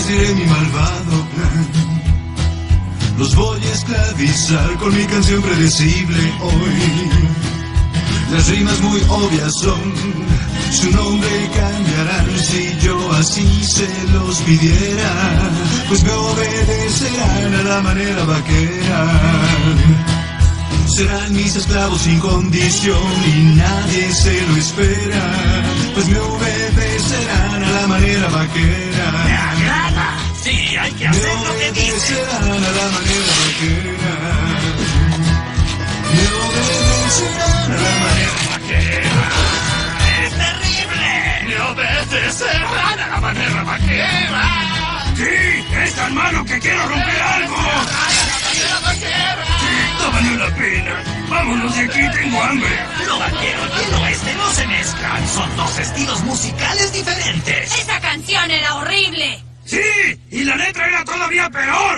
les diré mi malvado plan. Los voy a esclavizar con mi canción predecible hoy. Las rimas muy obvias son, su nombre cambiarán si yo así se los pidiera, pues me obedecerán a la manera vaquera. Serán mis esclavos sin condición y nadie se lo espera, pues me obedecerán a la manera vaquera. Sí, que hacer lo que dice. a la manera vaquera. Me obedecerán a la manera vaquera. ¡Es terrible! ¡Me obedecerán a la manera vaquera! ¡Sí! ¡Es tan malo que quiero romper algo! No valió la pena. Vámonos de aquí, tengo hambre. Lo vaquero y el oeste no se mezclan. Son dos estilos musicales diferentes. Esa canción era horrible. ¡Sí! ¡Y la letra era todavía peor!